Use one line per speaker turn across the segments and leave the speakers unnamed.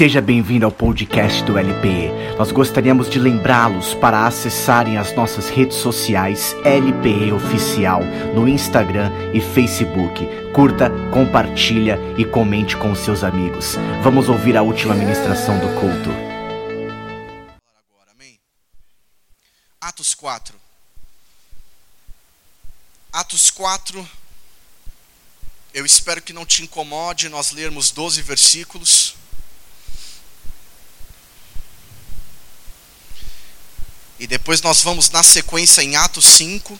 Seja bem-vindo ao podcast do LPE. Nós gostaríamos de lembrá-los para acessarem as nossas redes sociais LPE Oficial no Instagram e Facebook. Curta, compartilha e comente com seus amigos. Vamos ouvir a última ministração do culto.
Agora, amém? Atos 4. Atos 4. Eu espero que não te incomode nós lermos 12 versículos. E depois nós vamos na sequência em Atos 5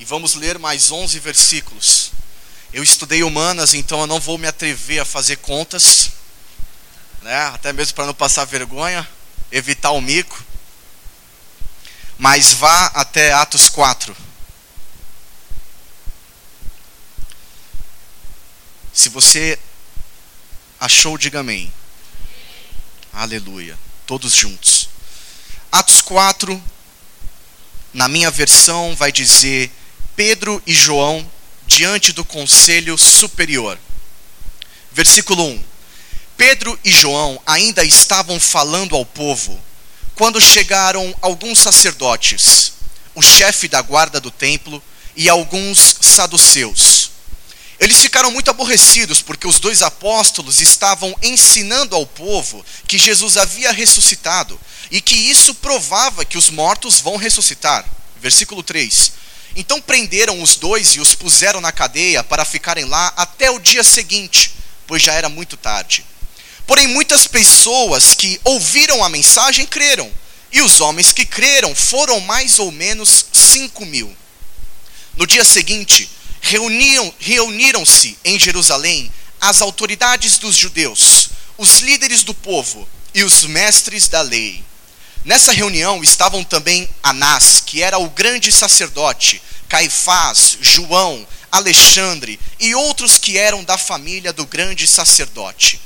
e vamos ler mais 11 versículos. Eu estudei humanas, então eu não vou me atrever a fazer contas, né? Até mesmo para não passar vergonha, evitar o mico. Mas vá até Atos 4. Se você achou, diga amém. Aleluia. Todos juntos. Atos 4, na minha versão, vai dizer Pedro e João diante do conselho superior. Versículo 1: Pedro e João ainda estavam falando ao povo quando chegaram alguns sacerdotes, o chefe da guarda do templo e alguns saduceus. Eles ficaram muito aborrecidos porque os dois apóstolos estavam ensinando ao povo que Jesus havia ressuscitado e que isso provava que os mortos vão ressuscitar. Versículo 3. Então prenderam os dois e os puseram na cadeia para ficarem lá até o dia seguinte, pois já era muito tarde. Porém, muitas pessoas que ouviram a mensagem creram, e os homens que creram foram mais ou menos cinco mil. No dia seguinte, reuniram-se em Jerusalém as autoridades dos judeus, os líderes do povo e os mestres da lei. Nessa reunião estavam também Anás, que era o grande sacerdote, Caifás, João, Alexandre e outros que eram da família do grande sacerdote.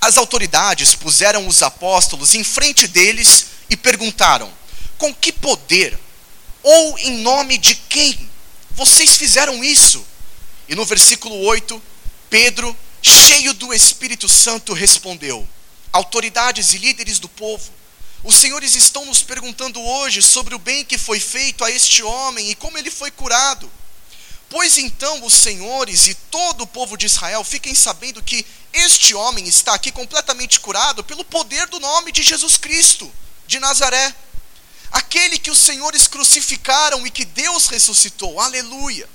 As autoridades puseram os apóstolos em frente deles e perguntaram: Com que poder ou em nome de quem vocês fizeram isso? E no versículo 8, Pedro, cheio do Espírito Santo, respondeu: Autoridades e líderes do povo, os senhores estão nos perguntando hoje sobre o bem que foi feito a este homem e como ele foi curado. Pois então os senhores e todo o povo de Israel fiquem sabendo que este homem está aqui completamente curado pelo poder do nome de Jesus Cristo, de Nazaré. Aquele que os senhores crucificaram e que Deus ressuscitou. Aleluia.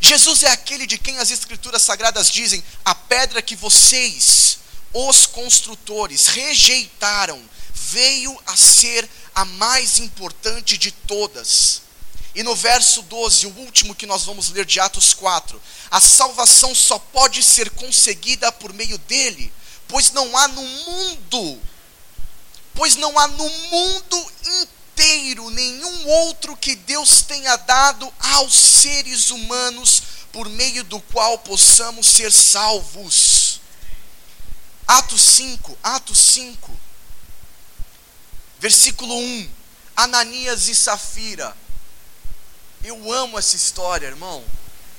Jesus é aquele de quem as Escrituras Sagradas dizem: a pedra que vocês, os construtores, rejeitaram, veio a ser a mais importante de todas. E no verso 12, o último que nós vamos ler de Atos 4, a salvação só pode ser conseguida por meio dele, pois não há no mundo, pois não há no mundo inteiro nenhum outro que Deus tenha dado aos seres humanos por meio do qual possamos ser salvos. Atos 5, Atos 5. Versículo 1: Ananias e Safira. Eu amo essa história, irmão.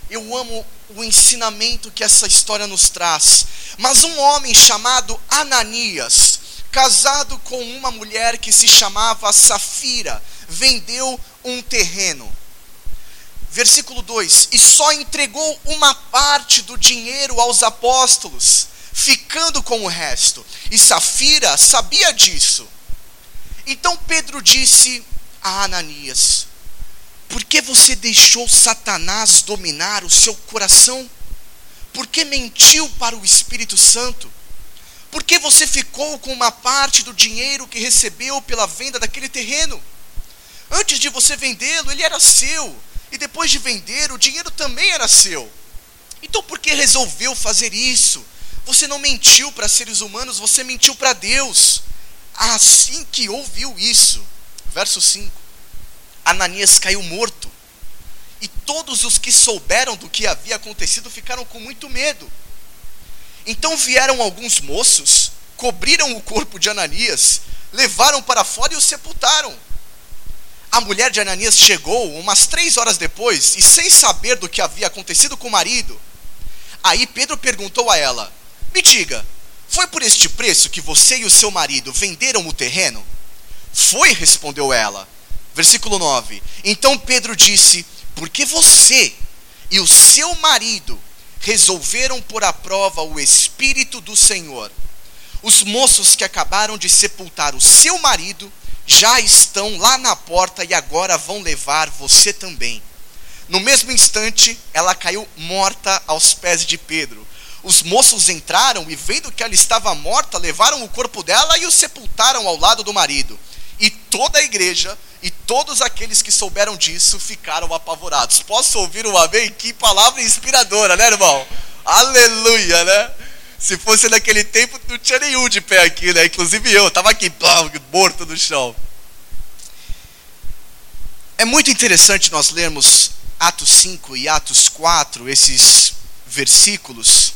Eu amo o ensinamento que essa história nos traz. Mas um homem chamado Ananias, casado com uma mulher que se chamava Safira, vendeu um terreno. Versículo 2: E só entregou uma parte do dinheiro aos apóstolos, ficando com o resto. E Safira sabia disso. Então Pedro disse a Ananias: Por que você deixou Satanás dominar o seu coração? Por que mentiu para o Espírito Santo? Por que você ficou com uma parte do dinheiro que recebeu pela venda daquele terreno? Antes de você vendê-lo, ele era seu, e depois de vender, o dinheiro também era seu. Então por que resolveu fazer isso? Você não mentiu para seres humanos, você mentiu para Deus. Assim que ouviu isso, verso 5, Ananias caiu morto. E todos os que souberam do que havia acontecido ficaram com muito medo. Então vieram alguns moços, cobriram o corpo de Ananias, levaram para fora e o sepultaram. A mulher de Ananias chegou umas três horas depois e, sem saber do que havia acontecido com o marido, aí Pedro perguntou a ela: Me diga, Foi por este preço que você e o seu marido venderam o terreno? Foi, respondeu ela. Versículo 9. Então Pedro disse: Porque você e o seu marido resolveram pôr à prova o Espírito do Senhor. Os moços que acabaram de sepultar o seu marido já estão lá na porta e agora vão levar você também. No mesmo instante, ela caiu morta aos pés de Pedro. Os moços entraram e, vendo que ela estava morta, levaram o corpo dela e o sepultaram ao lado do marido. E toda a igreja e todos aqueles que souberam disso ficaram apavorados. Posso ouvir um amém? Que palavra inspiradora, né, irmão? Aleluia, né? Se fosse naquele tempo, não tinha nenhum de pé aqui, né? Inclusive eu, estava aqui, morto no chão. É muito interessante nós lermos Atos 5 e Atos 4, esses versículos,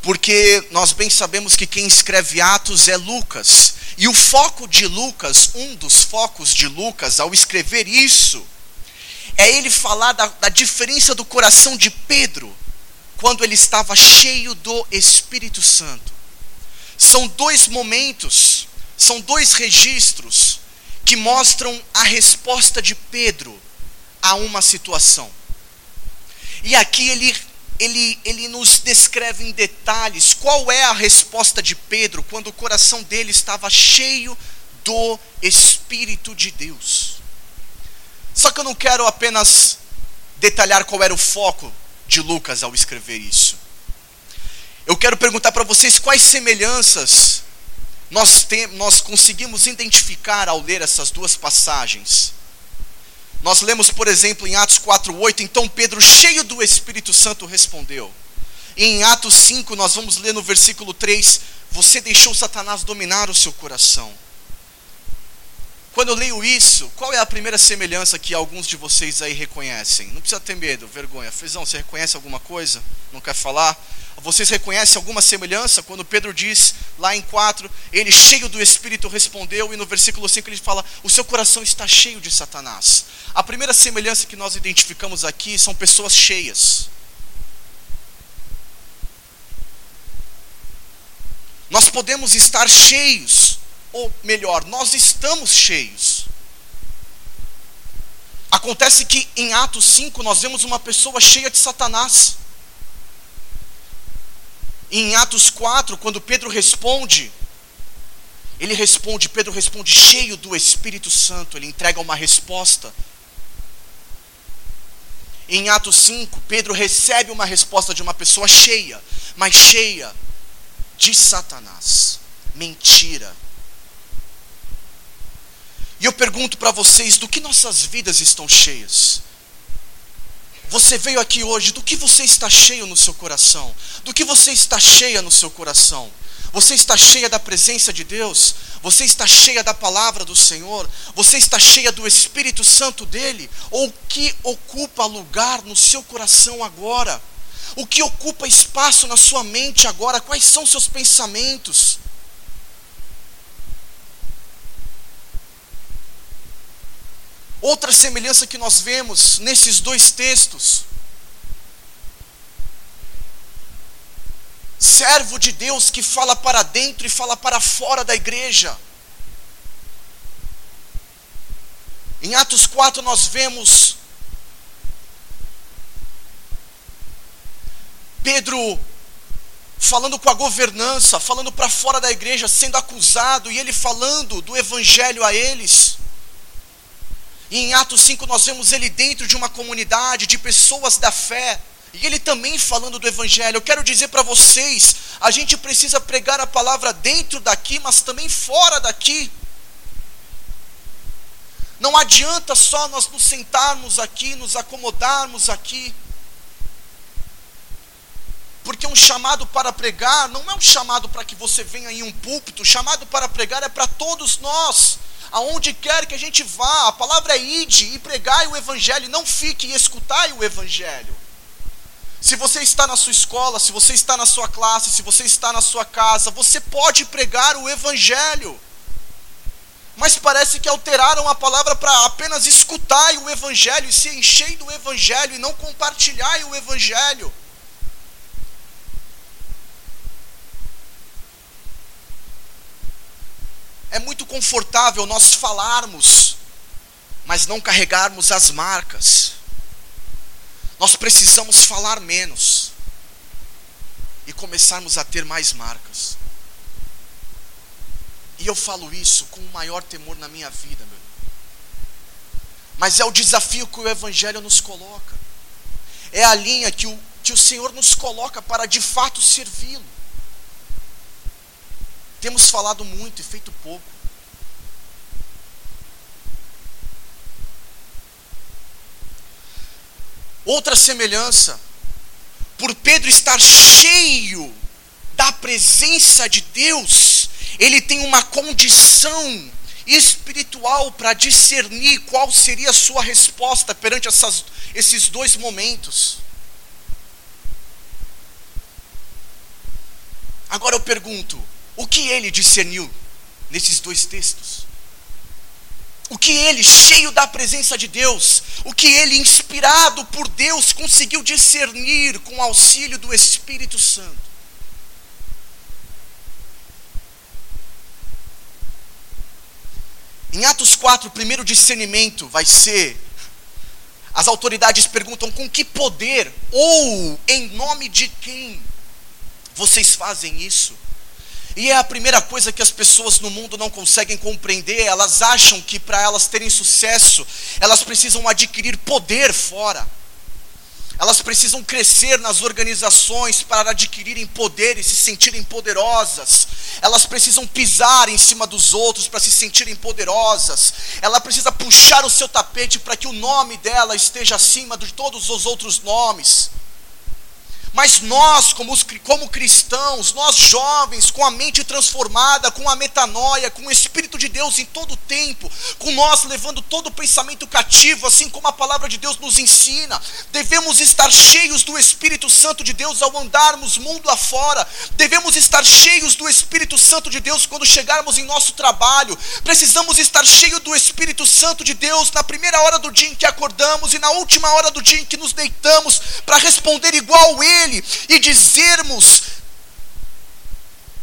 porque nós bem sabemos que quem escreve Atos é Lucas. E o foco de Lucas, um dos focos de Lucas ao escrever isso, é ele falar da, da diferença do coração de Pedro quando ele estava cheio do Espírito Santo. São dois momentos, são dois registros que mostram a resposta de Pedro a uma situação. E aqui ele ele, ele nos descreve em detalhes qual é a resposta de Pedro quando o coração dele estava cheio do Espírito de Deus. Só que eu não quero apenas detalhar qual era o foco de Lucas ao escrever isso. Eu quero perguntar para vocês quais semelhanças nós, tem, nós conseguimos identificar ao ler essas duas passagens nós lemos, por exemplo, em Atos 4:8, então Pedro, cheio do Espírito Santo, respondeu. E em Atos 5, nós vamos ler no versículo 3, você deixou Satanás dominar o seu coração. Quando eu leio isso, qual é a primeira semelhança que alguns de vocês aí reconhecem? Não precisa ter medo, vergonha. Fezão, você reconhece alguma coisa? Não quer falar? Vocês reconhecem alguma semelhança quando Pedro diz lá em 4, ele cheio do Espírito respondeu, e no versículo 5 ele fala: O seu coração está cheio de Satanás. A primeira semelhança que nós identificamos aqui são pessoas cheias. Nós podemos estar cheios, ou melhor, nós estamos cheios. Acontece que em Atos 5 nós vemos uma pessoa cheia de Satanás. Em Atos 4, quando Pedro responde, ele responde, Pedro responde cheio do Espírito Santo, ele entrega uma resposta. Em Atos 5, Pedro recebe uma resposta de uma pessoa cheia, mas cheia de Satanás, mentira. E eu pergunto para vocês: do que nossas vidas estão cheias? Você veio aqui hoje, do que você está cheio no seu coração? Do que você está cheia no seu coração? Você está cheia da presença de Deus? Você está cheia da palavra do Senhor? Você está cheia do Espírito Santo dele? Ou o que ocupa lugar no seu coração agora? O que ocupa espaço na sua mente agora? Quais são seus pensamentos? Outra semelhança que nós vemos nesses dois textos. Servo de Deus que fala para dentro e fala para fora da igreja. Em Atos 4 nós vemos Pedro falando com a governança, falando para fora da igreja, sendo acusado, e ele falando do evangelho a eles. E em Atos 5 nós vemos ele dentro de uma comunidade de pessoas da fé. E ele também falando do Evangelho. Eu quero dizer para vocês: a gente precisa pregar a palavra dentro daqui, mas também fora daqui. Não adianta só nós nos sentarmos aqui, nos acomodarmos aqui. Porque um chamado para pregar não é um chamado para que você venha em um púlpito, o chamado para pregar é para todos nós aonde quer que a gente vá, a palavra é ide e pregai o evangelho, não fique e escutai o evangelho. Se você está na sua escola, se você está na sua classe, se você está na sua casa, você pode pregar o evangelho. Mas parece que alteraram a palavra para apenas escutar o evangelho e se encher do evangelho e não compartilhar o evangelho. É muito confortável nós falarmos, mas não carregarmos as marcas. Nós precisamos falar menos e começarmos a ter mais marcas. E eu falo isso com o maior temor na minha vida, meu. Mas é o desafio que o Evangelho nos coloca. É a linha que o, que o Senhor nos coloca para de fato servi-lo. Temos falado muito e feito pouco. Outra semelhança, por Pedro estar cheio da presença de Deus, ele tem uma condição espiritual para discernir qual seria a sua resposta perante essas, esses dois momentos. Agora eu pergunto: o que ele discerniu nesses dois textos? O que ele, cheio da presença de Deus, o que ele, inspirado por Deus, conseguiu discernir com auxílio do Espírito Santo? Em Atos 4, o primeiro discernimento vai ser: as autoridades perguntam com que poder ou em nome de quem vocês fazem isso? E é a primeira coisa que as pessoas no mundo não conseguem compreender. Elas acham que para elas terem sucesso, elas precisam adquirir poder fora. Elas precisam crescer nas organizações para adquirirem poder e se sentirem poderosas. Elas precisam pisar em cima dos outros para se sentirem poderosas. Ela precisa puxar o seu tapete para que o nome dela esteja acima de todos os outros nomes. Mas nós, como, os, como cristãos, nós jovens, com a mente transformada, com a metanoia, com o Espírito de Deus em todo o tempo, com nós levando todo o pensamento cativo, assim como a palavra de Deus nos ensina, devemos estar cheios do Espírito Santo de Deus ao andarmos mundo afora, devemos estar cheios do Espírito Santo de Deus quando chegarmos em nosso trabalho, precisamos estar cheios do Espírito Santo de Deus na primeira hora do dia em que acordamos e na última hora do dia em que nos deitamos, para responder igual Ele e dizermos: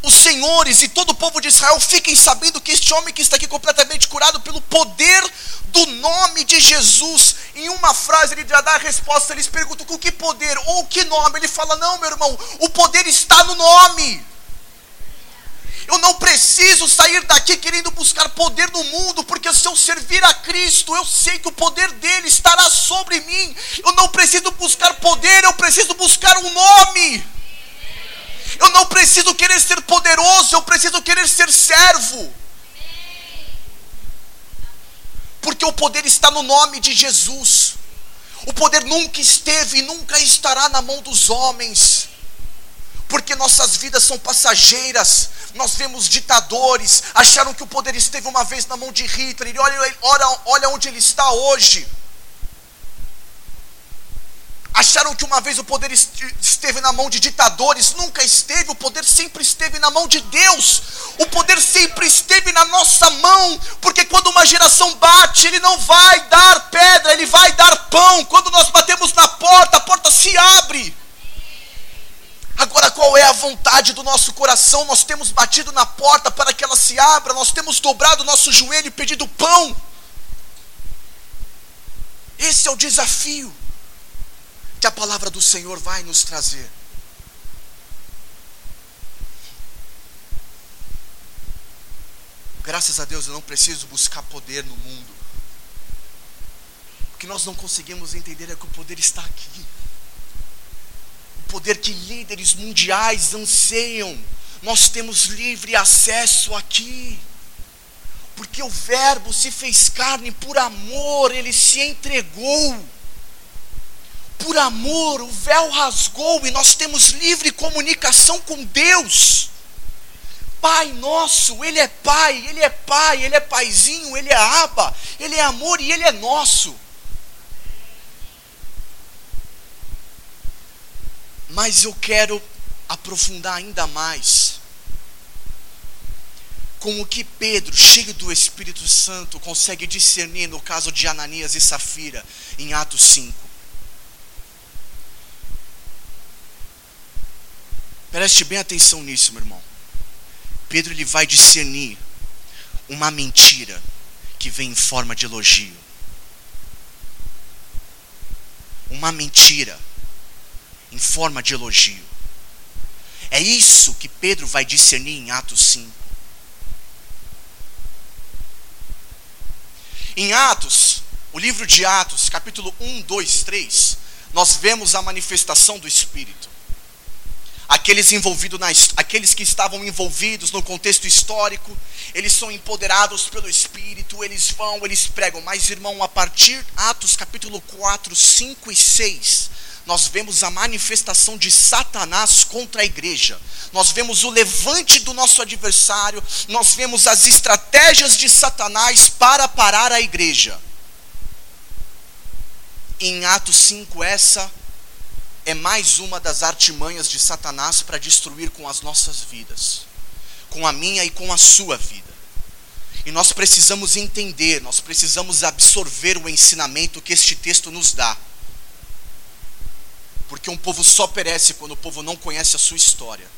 os senhores e todo o povo de Israel fiquem sabendo que este homem que está aqui completamente curado pelo poder do nome de Jesus. Em uma frase ele já dá a resposta, eles perguntam com que poder ou que nome. Ele fala: Não, meu irmão, o poder está no nome. Eu não preciso sair daqui querendo buscar poder no mundo, porque se eu servir a Cristo, eu sei que o poder dele estará sobre mim. Eu não preciso buscar poder, eu preciso buscar um nome. Eu não preciso querer ser poderoso, eu preciso querer ser servo. Porque o poder está no nome de Jesus. O poder nunca esteve e nunca estará na mão dos homens porque nossas vidas são passageiras. Nós vemos ditadores, acharam que o poder esteve uma vez na mão de Hitler, e olha, olha, olha onde ele está hoje. Acharam que uma vez o poder esteve na mão de ditadores, nunca esteve, o poder sempre esteve na mão de Deus, o poder sempre esteve na nossa mão, porque quando uma geração bate, ele não vai dar pedra, ele vai dar pão. Quando nós batemos na porta, a porta se abre. Agora, qual é a vontade do nosso coração? Nós temos batido na porta para que ela se abra, nós temos dobrado o nosso joelho e pedido pão. Esse é o desafio que a palavra do Senhor vai nos trazer. Graças a Deus eu não preciso buscar poder no mundo. O que nós não conseguimos entender é que o poder está aqui poder que líderes mundiais anseiam. Nós temos livre acesso aqui. Porque o Verbo se fez carne por amor, ele se entregou. Por amor, o véu rasgou e nós temos livre comunicação com Deus. Pai nosso, Ele é Pai, Ele é Pai, Ele é Paizinho, Ele é Aba, Ele é amor e Ele é nosso. Mas eu quero aprofundar ainda mais com o que Pedro, cheio do Espírito Santo, consegue discernir no caso de Ananias e Safira, em Atos 5. Preste bem atenção nisso, meu irmão. Pedro ele vai discernir uma mentira que vem em forma de elogio. Uma mentira em forma de elogio. É isso que Pedro vai discernir em Atos 5. Em Atos, o livro de Atos, capítulo 1, 2, 3, nós vemos a manifestação do Espírito aqueles envolvidos na, aqueles que estavam envolvidos no contexto histórico, eles são empoderados pelo Espírito, eles vão, eles pregam. Mas, irmão, a partir Atos capítulo 4, 5 e 6, nós vemos a manifestação de Satanás contra a igreja. Nós vemos o levante do nosso adversário, nós vemos as estratégias de Satanás para parar a igreja. Em Atos 5, essa é mais uma das artimanhas de Satanás para destruir com as nossas vidas, com a minha e com a sua vida. E nós precisamos entender, nós precisamos absorver o ensinamento que este texto nos dá. Porque um povo só perece quando o povo não conhece a sua história.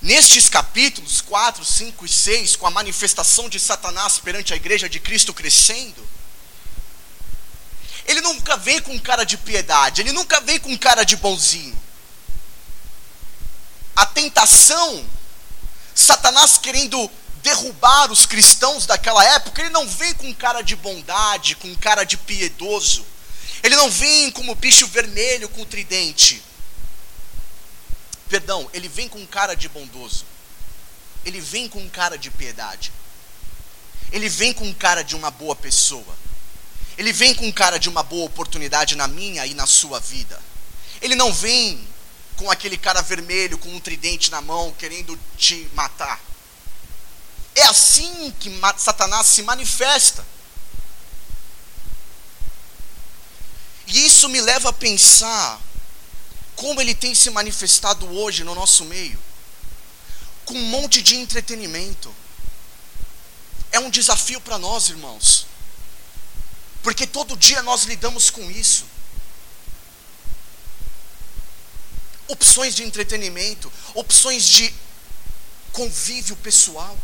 Nestes capítulos 4, 5 e 6, com a manifestação de Satanás perante a igreja de Cristo crescendo, ele nunca vem com cara de piedade, ele nunca vem com cara de bonzinho. A tentação, Satanás querendo derrubar os cristãos daquela época, ele não vem com cara de bondade, com cara de piedoso. Ele não vem como bicho vermelho com tridente. Perdão, ele vem com cara de bondoso. Ele vem com cara de piedade. Ele vem com cara de uma boa pessoa. Ele vem com cara de uma boa oportunidade na minha e na sua vida. Ele não vem com aquele cara vermelho com um tridente na mão querendo te matar. É assim que Satanás se manifesta. E isso me leva a pensar como ele tem se manifestado hoje no nosso meio com um monte de entretenimento. É um desafio para nós, irmãos. Porque todo dia nós lidamos com isso. Opções de entretenimento, opções de convívio pessoal,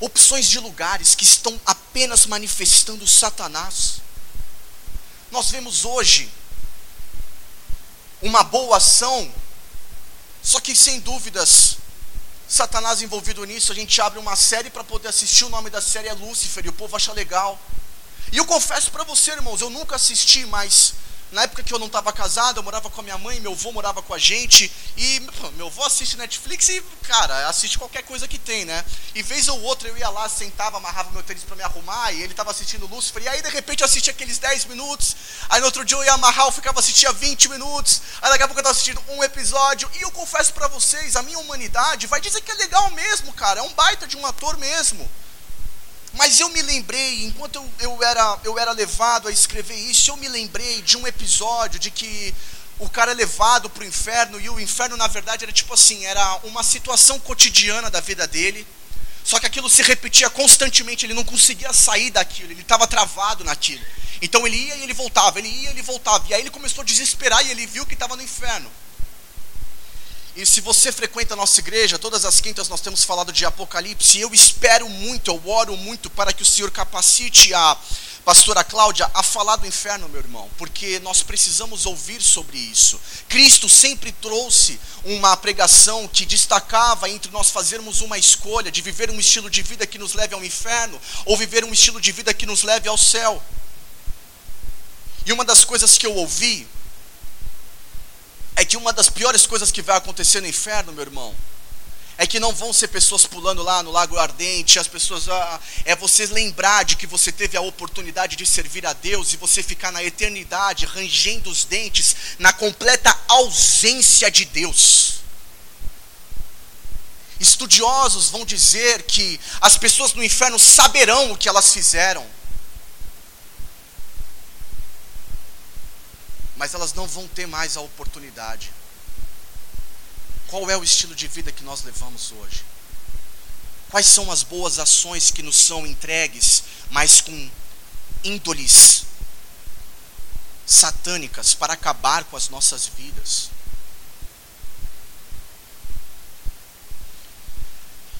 opções de lugares que estão apenas manifestando Satanás. Nós vemos hoje uma boa ação, só que sem dúvidas, Satanás envolvido nisso, a gente abre uma série para poder assistir, o nome da série é Lúcifer, e o povo acha legal. E eu confesso para você, irmãos, eu nunca assisti, mas na época que eu não estava casado, eu morava com a minha mãe, meu avô morava com a gente, e meu avô assiste Netflix e, cara, assiste qualquer coisa que tem, né? E vez ou outra eu ia lá, sentava, amarrava meu tênis para me arrumar, e ele estava assistindo Lúcifer, e aí de repente eu assistia aqueles 10 minutos, aí no outro dia eu ia amarrar, eu ficava assistindo 20 minutos, aí daqui a pouco eu estava assistindo um episódio, e eu confesso para vocês, a minha humanidade vai dizer que é legal mesmo, cara, é um baita de um ator mesmo. Mas eu me lembrei, enquanto eu, eu, era, eu era levado a escrever isso, eu me lembrei de um episódio de que o cara é levado para o inferno, e o inferno, na verdade, era tipo assim: era uma situação cotidiana da vida dele, só que aquilo se repetia constantemente, ele não conseguia sair daquilo, ele estava travado naquilo. Então ele ia e ele voltava, ele ia e ele voltava, e aí ele começou a desesperar e ele viu que estava no inferno. E se você frequenta a nossa igreja, todas as quintas nós temos falado de Apocalipse, e eu espero muito, eu oro muito para que o Senhor capacite a pastora Cláudia a falar do inferno, meu irmão, porque nós precisamos ouvir sobre isso. Cristo sempre trouxe uma pregação que destacava entre nós fazermos uma escolha de viver um estilo de vida que nos leve ao inferno ou viver um estilo de vida que nos leve ao céu. E uma das coisas que eu ouvi é que uma das piores coisas que vai acontecer no inferno, meu irmão, é que não vão ser pessoas pulando lá no lago ardente, as pessoas ah, é você lembrar de que você teve a oportunidade de servir a Deus e você ficar na eternidade rangendo os dentes na completa ausência de Deus. Estudiosos vão dizer que as pessoas no inferno saberão o que elas fizeram. Mas elas não vão ter mais a oportunidade. Qual é o estilo de vida que nós levamos hoje? Quais são as boas ações que nos são entregues, mas com índoles satânicas para acabar com as nossas vidas?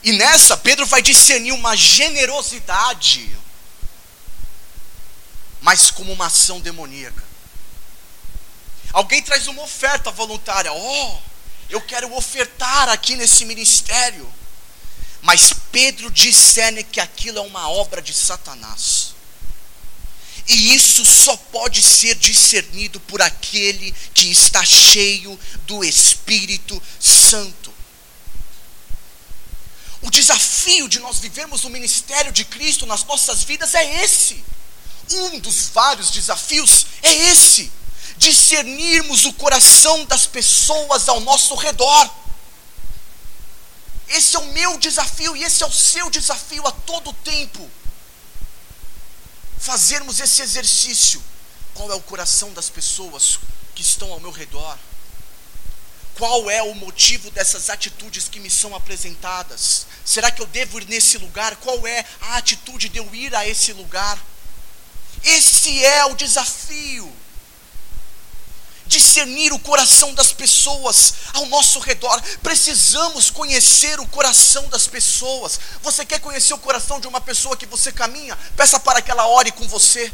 E nessa, Pedro vai discernir uma generosidade, mas como uma ação demoníaca. Alguém traz uma oferta voluntária, oh, eu quero ofertar aqui nesse ministério. Mas Pedro discerne que aquilo é uma obra de Satanás. E isso só pode ser discernido por aquele que está cheio do Espírito Santo. O desafio de nós vivermos o ministério de Cristo nas nossas vidas é esse. Um dos vários desafios é esse: discernirmos o coração das pessoas ao nosso redor. Esse é o meu desafio e esse é o seu desafio a todo tempo. Fazermos esse exercício. Qual é o coração das pessoas que estão ao meu redor? Qual é o motivo dessas atitudes que me são apresentadas? Será que eu devo ir nesse lugar? Qual é a atitude de eu ir a esse lugar? Esse é o desafio discernir o coração das pessoas ao nosso redor. Precisamos conhecer o coração das pessoas. Você quer conhecer o coração de uma pessoa que você caminha? Peça para que ela ore com você.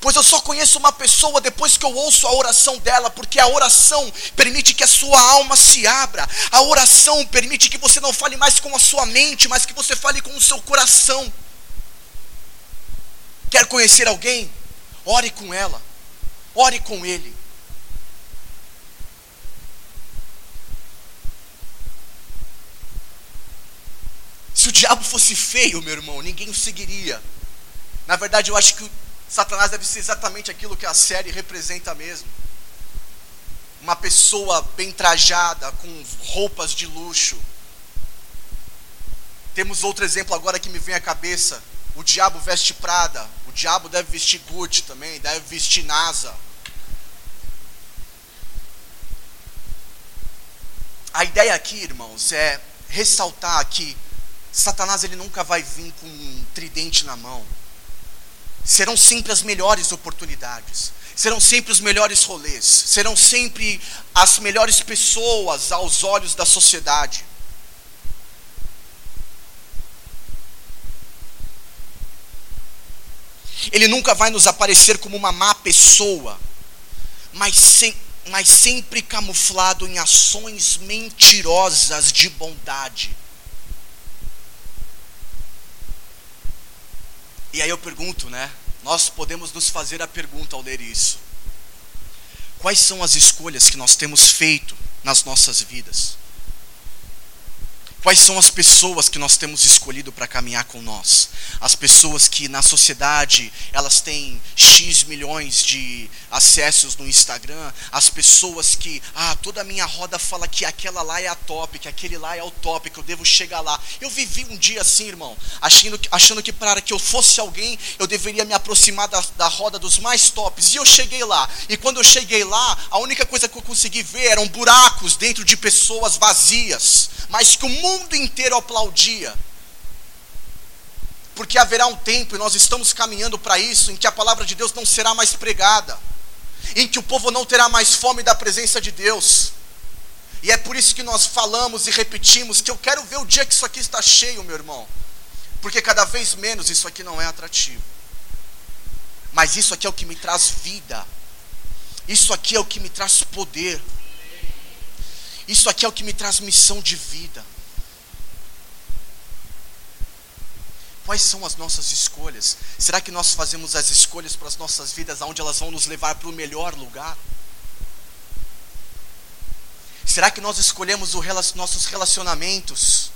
Pois eu só conheço uma pessoa depois que eu ouço a oração dela, porque a oração permite que a sua alma se abra. A oração permite que você não fale mais com a sua mente, mas que você fale com o seu coração. Quer conhecer alguém? Ore com ela. Ore com Ele. Se o diabo fosse feio, meu irmão, ninguém o seguiria. Na verdade, eu acho que Satanás deve ser exatamente aquilo que a série representa mesmo. Uma pessoa bem trajada, com roupas de luxo. Temos outro exemplo agora que me vem à cabeça. O diabo veste Prada, o diabo deve vestir Gucci também, deve vestir NASA. A ideia aqui, irmãos, é ressaltar que Satanás ele nunca vai vir com um tridente na mão. Serão sempre as melhores oportunidades, serão sempre os melhores rolês, serão sempre as melhores pessoas aos olhos da sociedade. Ele nunca vai nos aparecer como uma má pessoa, mas, sem, mas sempre camuflado em ações mentirosas de bondade. E aí eu pergunto, né? Nós podemos nos fazer a pergunta ao ler isso: quais são as escolhas que nós temos feito nas nossas vidas? Quais são as pessoas que nós temos escolhido para caminhar com nós? As pessoas que na sociedade elas têm X milhões de acessos no Instagram, as pessoas que, ah, toda a minha roda fala que aquela lá é a top, que aquele lá é o top, que eu devo chegar lá. Eu vivi um dia assim, irmão, achando que, achando que para que eu fosse alguém, eu deveria me aproximar da, da roda dos mais tops. E eu cheguei lá. E quando eu cheguei lá, a única coisa que eu consegui ver eram buracos dentro de pessoas vazias, mas que o mundo mundo inteiro aplaudia. Porque haverá um tempo, e nós estamos caminhando para isso, em que a palavra de Deus não será mais pregada, em que o povo não terá mais fome da presença de Deus. E é por isso que nós falamos e repetimos que eu quero ver o dia que isso aqui está cheio, meu irmão. Porque cada vez menos isso aqui não é atrativo. Mas isso aqui é o que me traz vida. Isso aqui é o que me traz poder. Isso aqui é o que me traz missão de vida. Quais são as nossas escolhas? Será que nós fazemos as escolhas para as nossas vidas aonde elas vão nos levar para o melhor lugar? Será que nós escolhemos os nossos relacionamentos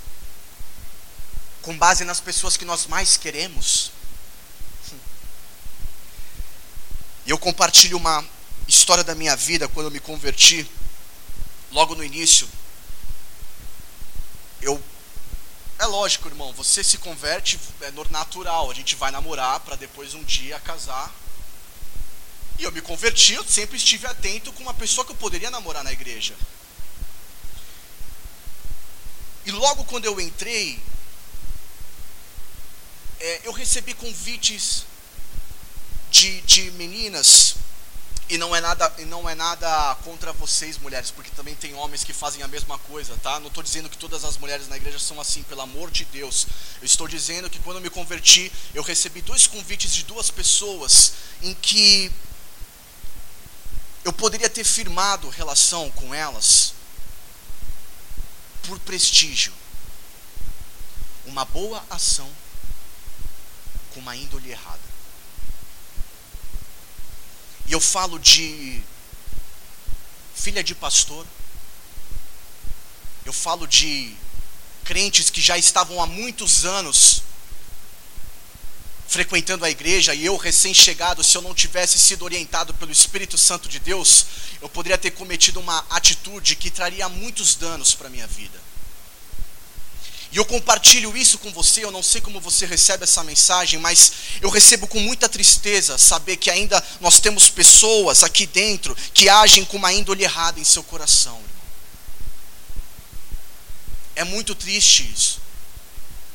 com base nas pessoas que nós mais queremos? E eu compartilho uma história da minha vida quando eu me converti. Logo no início, eu é lógico, irmão, você se converte é natural, a gente vai namorar para depois um dia casar. E eu me converti, eu sempre estive atento com uma pessoa que eu poderia namorar na igreja. E logo quando eu entrei, é, eu recebi convites de, de meninas E não é nada, e não é nada contra vocês, mulheres, porque também tem homens que fazem a mesma coisa, tá? Não estou dizendo que todas as mulheres na igreja são assim, pelo amor de Deus. Eu estou dizendo que quando eu me converti, eu recebi dois convites de duas pessoas em que eu poderia ter firmado relação com elas por prestígio. Uma boa ação com uma índole errada. E eu falo de filha de pastor. Eu falo de crentes que já estavam há muitos anos frequentando a igreja e eu recém-chegado, se eu não tivesse sido orientado pelo Espírito Santo de Deus, eu poderia ter cometido uma atitude que traria muitos danos para minha vida. E eu compartilho isso com você, eu não sei como você recebe essa mensagem, mas eu recebo com muita tristeza saber que ainda nós temos pessoas aqui dentro que agem com uma índole errada em seu coração. É muito triste isso.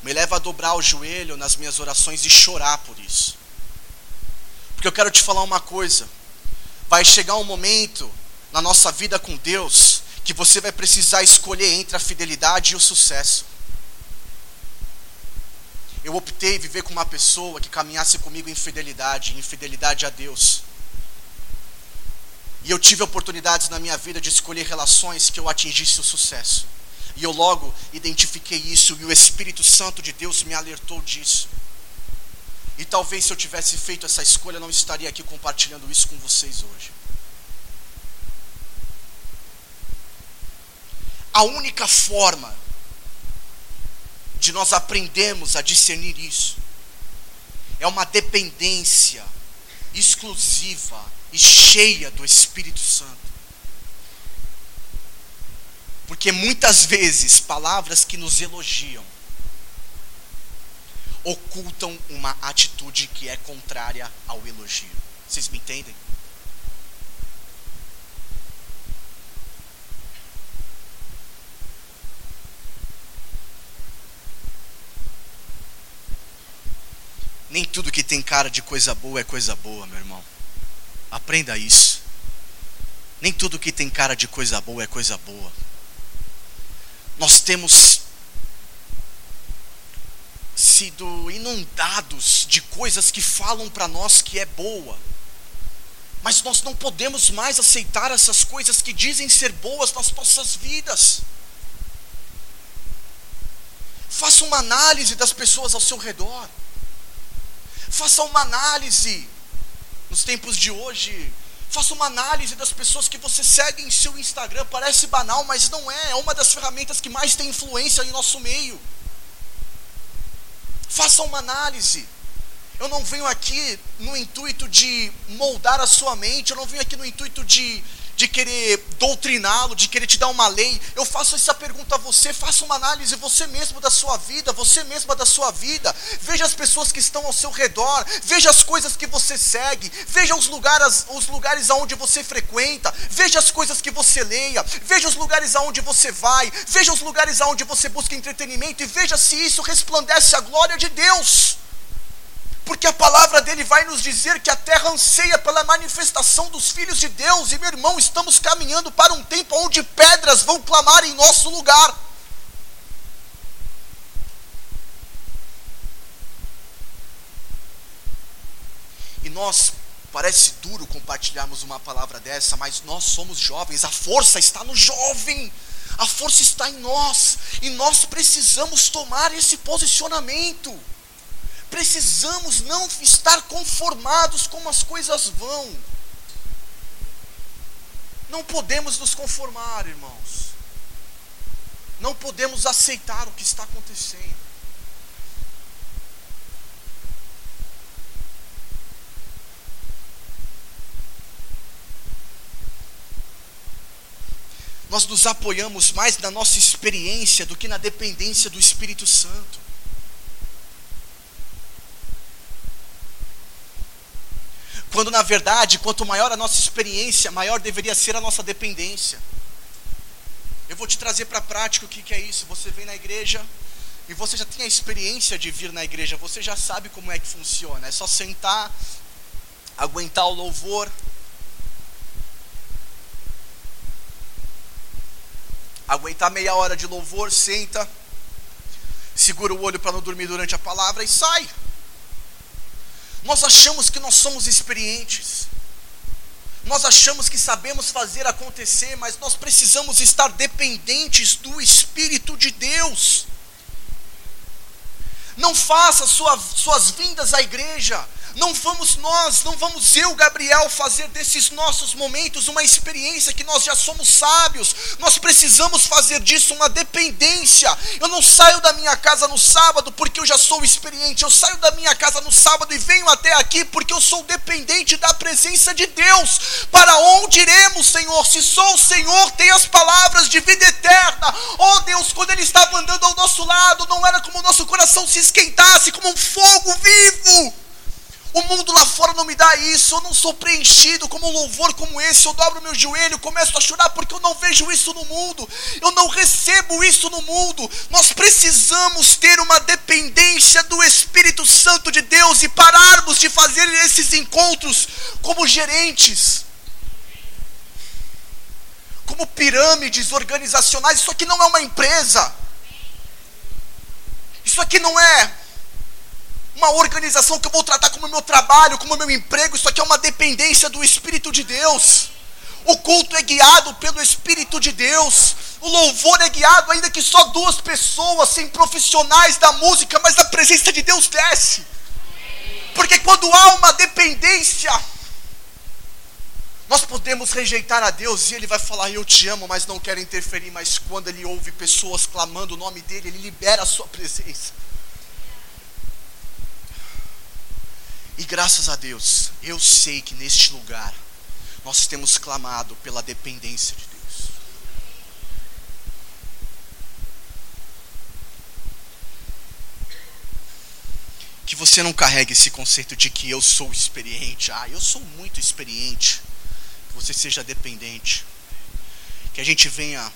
Me leva a dobrar o joelho nas minhas orações e chorar por isso. Porque eu quero te falar uma coisa. Vai chegar um momento na nossa vida com Deus que você vai precisar escolher entre a fidelidade e o sucesso eu optei viver com uma pessoa que caminhasse comigo em fidelidade, em fidelidade a Deus. E eu tive oportunidades na minha vida de escolher relações que eu atingisse o sucesso. E eu logo identifiquei isso e o Espírito Santo de Deus me alertou disso. E talvez se eu tivesse feito essa escolha, eu não estaria aqui compartilhando isso com vocês hoje. A única forma de nós aprendermos a discernir isso. É uma dependência exclusiva e cheia do Espírito Santo. Porque muitas vezes palavras que nos elogiam ocultam uma atitude que é contrária ao elogio. Vocês me entendem? Nem tudo que tem cara de coisa boa é coisa boa, meu irmão. Aprenda isso. Nem tudo que tem cara de coisa boa é coisa boa. Nós temos sido inundados de coisas que falam para nós que é boa. Mas nós não podemos mais aceitar essas coisas que dizem ser boas nas nossas vidas. Faça uma análise das pessoas ao seu redor. Faça uma análise nos tempos de hoje. Faça uma análise das pessoas que você segue em seu Instagram. Parece banal, mas não é. É uma das ferramentas que mais tem influência em nosso meio. Faça uma análise. Eu não venho aqui no intuito de moldar a sua mente, eu não venho aqui no intuito de de querer doutriná-lo, de querer te dar uma lei. Eu faço essa pergunta a você, faça uma análise você mesmo da sua vida, você mesma da sua vida. Veja as pessoas que estão ao seu redor, veja as coisas que você segue, veja os lugares, os lugares aonde você frequenta, veja as coisas que você leia, veja os lugares aonde você vai, veja os lugares aonde você busca entretenimento e veja se isso resplandece a glória de Deus porque a palavra dele vai nos dizer que a terra anseia pela manifestação dos filhos de Deus, e meu irmão, estamos caminhando para um tempo onde pedras vão clamar em nosso lugar. E nós, parece duro compartilharmos uma palavra dessa, mas nós somos jovens, a força está no jovem, a força está em nós, e nós precisamos tomar esse posicionamento precisamos não estar conformados como as coisas vão. Não podemos nos conformar, irmãos. Não podemos aceitar o que está acontecendo. Nós nos apoiamos mais na nossa experiência do que na dependência do Espírito Santo. Quando na verdade, quanto maior a nossa experiência, maior deveria ser a nossa dependência. Eu vou te trazer para a prática o que, que é isso. Você vem na igreja e você já tem a experiência de vir na igreja, você já sabe como é que funciona. É só sentar, aguentar o louvor. Aguentar meia hora de louvor, senta, segura o olho para não dormir durante a palavra e sai. Nós achamos que nós somos experientes. Nós achamos que sabemos fazer acontecer, mas nós precisamos estar dependentes do Espírito de Deus. Não faça sua, suas vindas à igreja não vamos nós, não vamos eu, Gabriel, fazer desses nossos momentos uma experiência que nós já somos sábios. Nós precisamos fazer disso uma dependência. Eu não saio da minha casa no sábado porque eu já sou experiente. Eu saio da minha casa no sábado e venho até aqui porque eu sou dependente da presença de Deus. Para onde iremos, Senhor? Se só o Senhor tem as palavras de vida eterna. Oh Deus, quando Ele estava andando ao nosso lado, não era como o nosso coração se esquentasse, como um fogo vivo. O mundo lá fora não me dá isso. Eu não sou preenchido como um louvor como esse. Eu dobro meu joelho, começo a chorar porque eu não vejo isso no mundo. Eu não recebo isso no mundo. Nós precisamos ter uma dependência do Espírito Santo de Deus e pararmos de fazer esses encontros como gerentes, como pirâmides organizacionais. Isso aqui não é uma empresa. Isso aqui não é uma organização que eu vou tratar como meu trabalho, como meu emprego, isso aqui é uma dependência do Espírito de Deus. O culto é guiado pelo Espírito de Deus. O louvor é guiado, ainda que só duas pessoas, sem profissionais da música, mas a presença de Deus desce. Porque quando há uma dependência, nós podemos rejeitar a Deus e Ele vai falar: Eu te amo, mas não quero interferir. Mas quando Ele ouve pessoas clamando o nome dEle, Ele libera a sua presença. E graças a Deus, eu sei que neste lugar nós temos clamado pela dependência de Deus. Que você não carregue esse conceito de que eu sou experiente. Ah, eu sou muito experiente. Que você seja dependente. Que a gente venha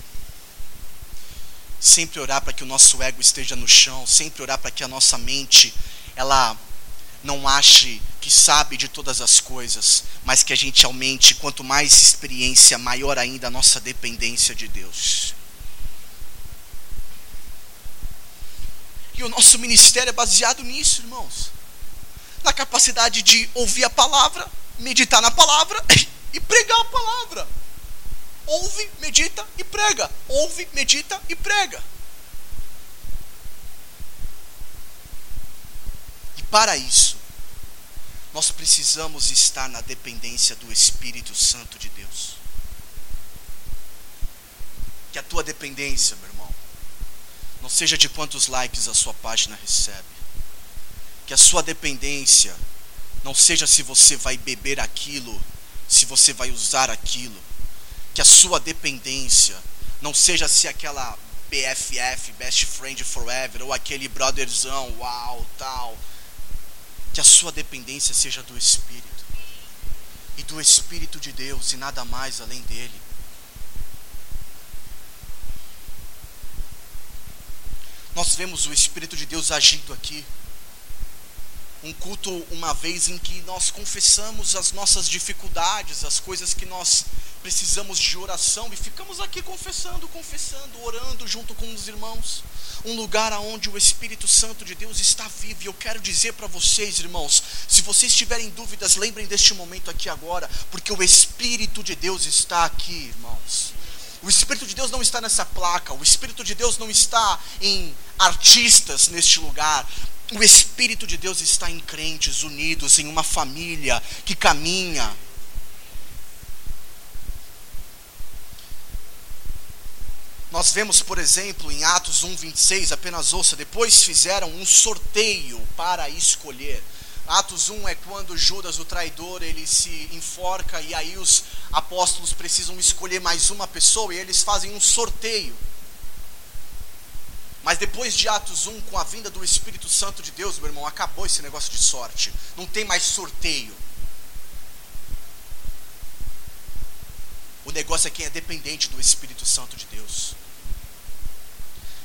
sempre orar para que o nosso ego esteja no chão, sempre orar para que a nossa mente ela não ache que sabe de todas as coisas, mas que a gente aumente, quanto mais experiência, maior ainda a nossa dependência de Deus. E o nosso ministério é baseado nisso, irmãos. Na capacidade de ouvir a palavra, meditar na palavra e pregar a palavra. Ouve, medita e prega. Ouve, medita e prega. E para isso, nós precisamos estar na dependência do Espírito Santo de Deus. Que a tua dependência, meu irmão, não seja de quantos likes a sua página recebe. Que a sua dependência não seja se você vai beber aquilo, se você vai usar aquilo. Que a sua dependência não seja se aquela BFF, Best Friend Forever, ou aquele brotherzão, uau, tal que a sua dependência seja do Espírito e do Espírito de Deus e nada mais além dele. Nós vemos o Espírito de Deus agindo aqui. Um culto, uma vez em que nós confessamos as nossas dificuldades, as coisas que nós precisamos de oração e ficamos aqui confessando, confessando, orando junto com os irmãos. Um lugar onde o Espírito Santo de Deus está vivo. E eu quero dizer para vocês, irmãos, se vocês tiverem dúvidas, lembrem deste momento aqui agora, porque o Espírito de Deus está aqui, irmãos. O Espírito de Deus não está nessa placa, o Espírito de Deus não está em artistas neste lugar. O Espírito de Deus está em crentes unidos, em uma família que caminha Nós vemos, por exemplo, em Atos 1:26, apenas ouça, depois fizeram um sorteio para escolher. Atos 1 é quando Judas, o traidor, ele se enforca e aí os apóstolos precisam escolher mais uma pessoa e eles fazem um sorteio. Mas depois de Atos 1, com a vinda do Espírito Santo de Deus, meu irmão, acabou esse negócio de sorte. Não tem mais sorteio. O negócio é quem é dependente do Espírito Santo de Deus.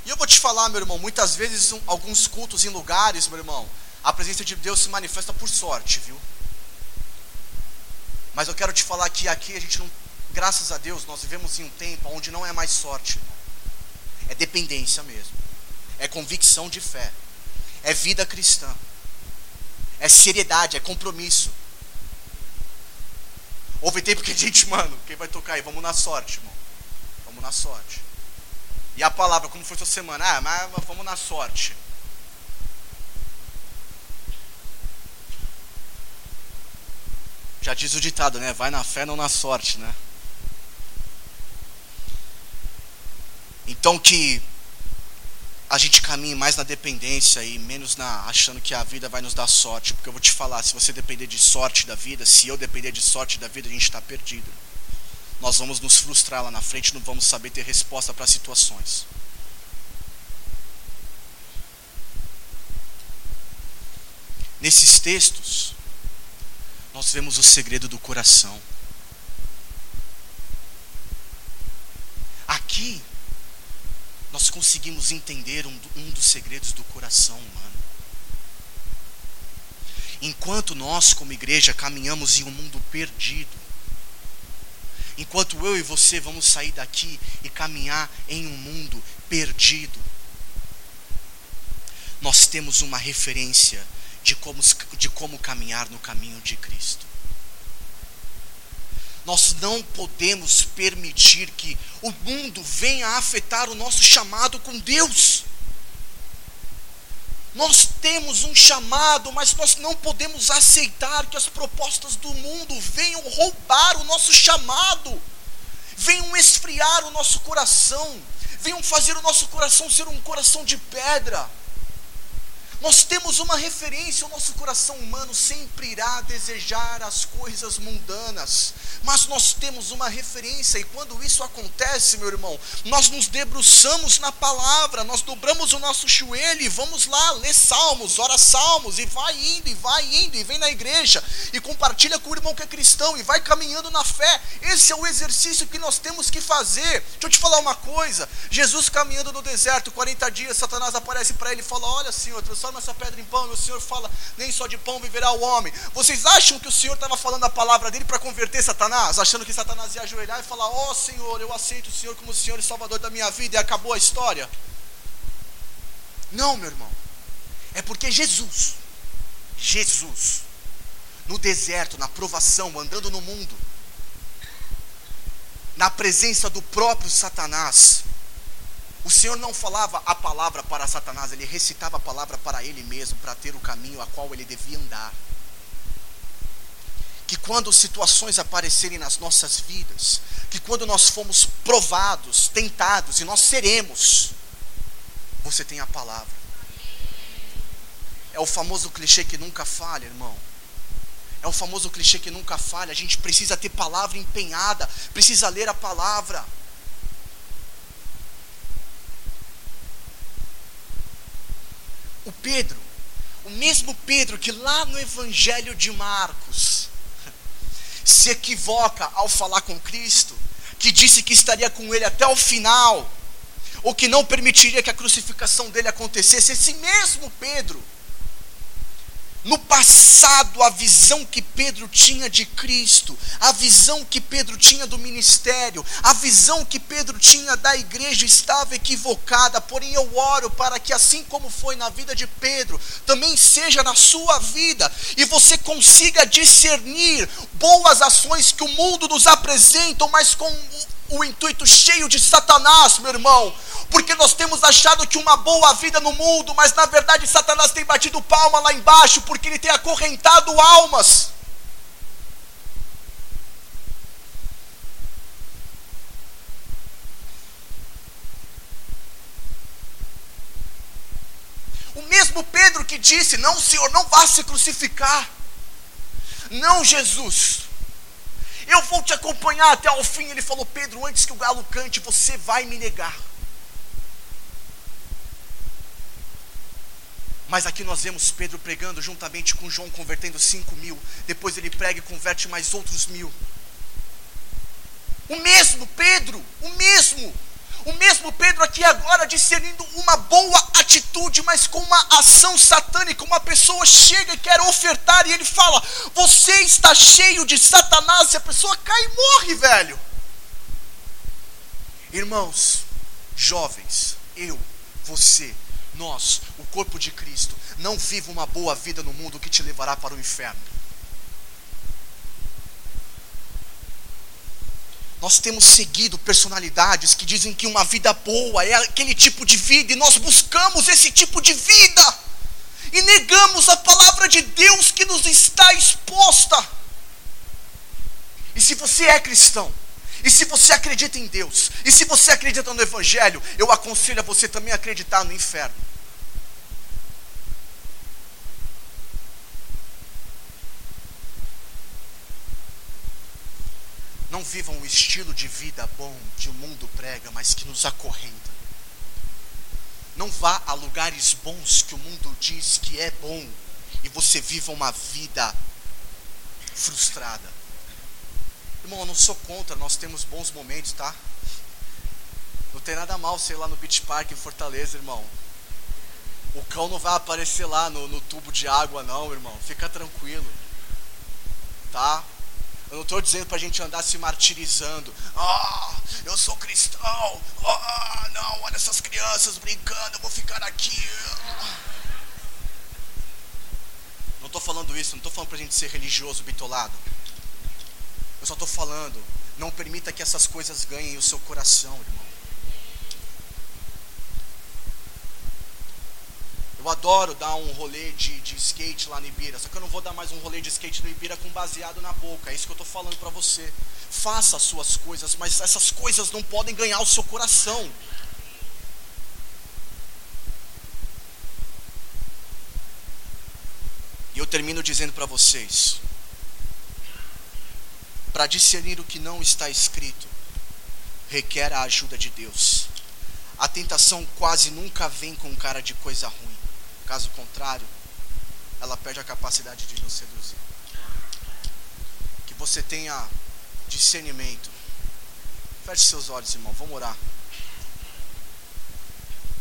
E eu vou te falar, meu irmão, muitas vezes um, alguns cultos em lugares, meu irmão, a presença de Deus se manifesta por sorte, viu? Mas eu quero te falar que aqui a gente não, graças a Deus, nós vivemos em um tempo onde não é mais sorte. É dependência mesmo. É convicção de fé. É vida cristã. É seriedade, é compromisso. Houve tempo que a gente, mano, quem vai tocar aí? Vamos na sorte, irmão. Vamos na sorte. E a palavra, como foi essa semana? Ah, mas vamos na sorte. Já diz o ditado, né? Vai na fé, não na sorte, né? Então que a gente caminhe mais na dependência e menos na achando que a vida vai nos dar sorte, porque eu vou te falar, se você depender de sorte da vida, se eu depender de sorte da vida, a gente está perdido. Nós vamos nos frustrar lá na frente, não vamos saber ter resposta para situações. Nesses textos, nós vemos o segredo do coração. Aqui, nós conseguimos entender um, um, dos segredos do coração humano. Enquanto nós, como igreja, caminhamos em um mundo perdido, enquanto eu e você vamos sair daqui e caminhar em um mundo perdido, nós temos uma referência de como, de como caminhar no caminho de Cristo. Nós não podemos permitir que o mundo venha a afetar o nosso chamado com Deus. Nós temos um chamado, mas nós não podemos aceitar que as propostas do mundo venham roubar o nosso chamado, venham esfriar o nosso coração, venham fazer o nosso coração ser um coração de pedra. Nós temos uma referência, o nosso coração humano sempre irá desejar as coisas mundanas, mas nós temos uma referência, e quando isso acontece, meu irmão, nós nos debruçamos na palavra, nós dobramos o nosso joelho e vamos lá ler salmos, ora salmos, e vai indo, e vai indo, e vem na igreja, e compartilha com o irmão que é cristão, e vai caminhando na fé. Esse é o exercício que nós temos que fazer. Deixa eu te falar uma coisa: Jesus caminhando no deserto, 40 dias, Satanás aparece para ele e fala: Olha, Senhor, transforma transforma essa pedra em pão. E o Senhor fala: nem só de pão viverá o homem. Vocês acham que o Senhor estava falando a palavra dele para converter Satanás? Achando que Satanás ia ajoelhar e falar: Ó oh, Senhor, eu aceito o Senhor como o Senhor e Salvador da minha vida e acabou a história? Não, meu irmão. É porque Jesus, Jesus, no deserto, na provação, andando no mundo, na presença do próprio Satanás, o Senhor não falava a palavra para Satanás, ele recitava a palavra para ele mesmo, para ter o caminho a qual ele devia andar. Que quando situações aparecerem nas nossas vidas, que quando nós fomos provados, tentados, e nós seremos, você tem a palavra. É o famoso clichê que nunca falha, irmão. É o famoso clichê que nunca falha. A gente precisa ter palavra empenhada, precisa ler a palavra. O Pedro, o mesmo Pedro que lá no Evangelho de Marcos se equivoca ao falar com Cristo, que disse que estaria com ele até o final, ou que não permitiria que a crucificação dele acontecesse, esse mesmo Pedro no passado, a visão que Pedro tinha de Cristo, a visão que Pedro tinha do ministério, a visão que Pedro tinha da igreja estava equivocada. Porém, eu oro para que, assim como foi na vida de Pedro, também seja na sua vida e você consiga discernir boas ações que o mundo nos apresentam, mas com o intuito cheio de Satanás, meu irmão, porque nós temos achado que uma boa vida no mundo, mas na verdade Satanás tem batido palma lá embaixo, porque ele tem acorrentado almas. O mesmo Pedro que disse: Não, Senhor, não vá se crucificar. Não, Jesus. Eu vou te acompanhar até ao fim. Ele falou: Pedro, antes que o galo cante, você vai me negar. Mas aqui nós vemos Pedro pregando juntamente com João, convertendo cinco mil. Depois ele prega e converte mais outros mil. O mesmo Pedro, o mesmo. O mesmo Pedro aqui agora discernindo uma boa atitude, mas com uma ação satânica. Uma pessoa chega e quer ofertar e ele fala: Você está cheio de Satanás. E a pessoa cai e morre, velho. Irmãos, jovens, eu, você, nós, o corpo de Cristo, não viva uma boa vida no mundo que te levará para o inferno. Nós temos seguido personalidades que dizem que uma vida boa é aquele tipo de vida, e nós buscamos esse tipo de vida, e negamos a palavra de Deus que nos está exposta. E se você é cristão, e se você acredita em Deus, e se você acredita no Evangelho, eu aconselho a você também acreditar no inferno. Não vivam o estilo de vida bom que o mundo prega, mas que nos acorrenta. Não vá a lugares bons que o mundo diz que é bom e você viva uma vida frustrada. Irmão, eu não sou contra, nós temos bons momentos, tá? Não tem nada mal sei lá no Beach Park em Fortaleza, irmão. O cão não vai aparecer lá no, no tubo de água, não, irmão. Fica tranquilo. Tá? Eu não estou dizendo para a gente andar se martirizando. Ah, eu sou cristão. Ah, não, olha essas crianças brincando, eu vou ficar aqui. Não estou falando isso, não estou falando para a gente ser religioso, bitolado. Eu só estou falando, não permita que essas coisas ganhem o seu coração, irmão. Eu adoro dar um rolê de, de skate lá no Ibira, só que eu não vou dar mais um rolê de skate no Ibira com baseado na boca. É isso que eu estou falando para você. Faça as suas coisas, mas essas coisas não podem ganhar o seu coração. E eu termino dizendo para vocês: para discernir o que não está escrito, requer a ajuda de Deus. A tentação quase nunca vem com cara de coisa ruim. Caso contrário, ela perde a capacidade de nos seduzir. Que você tenha discernimento. Feche seus olhos, irmão. Vamos orar.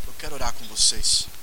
Eu quero orar com vocês.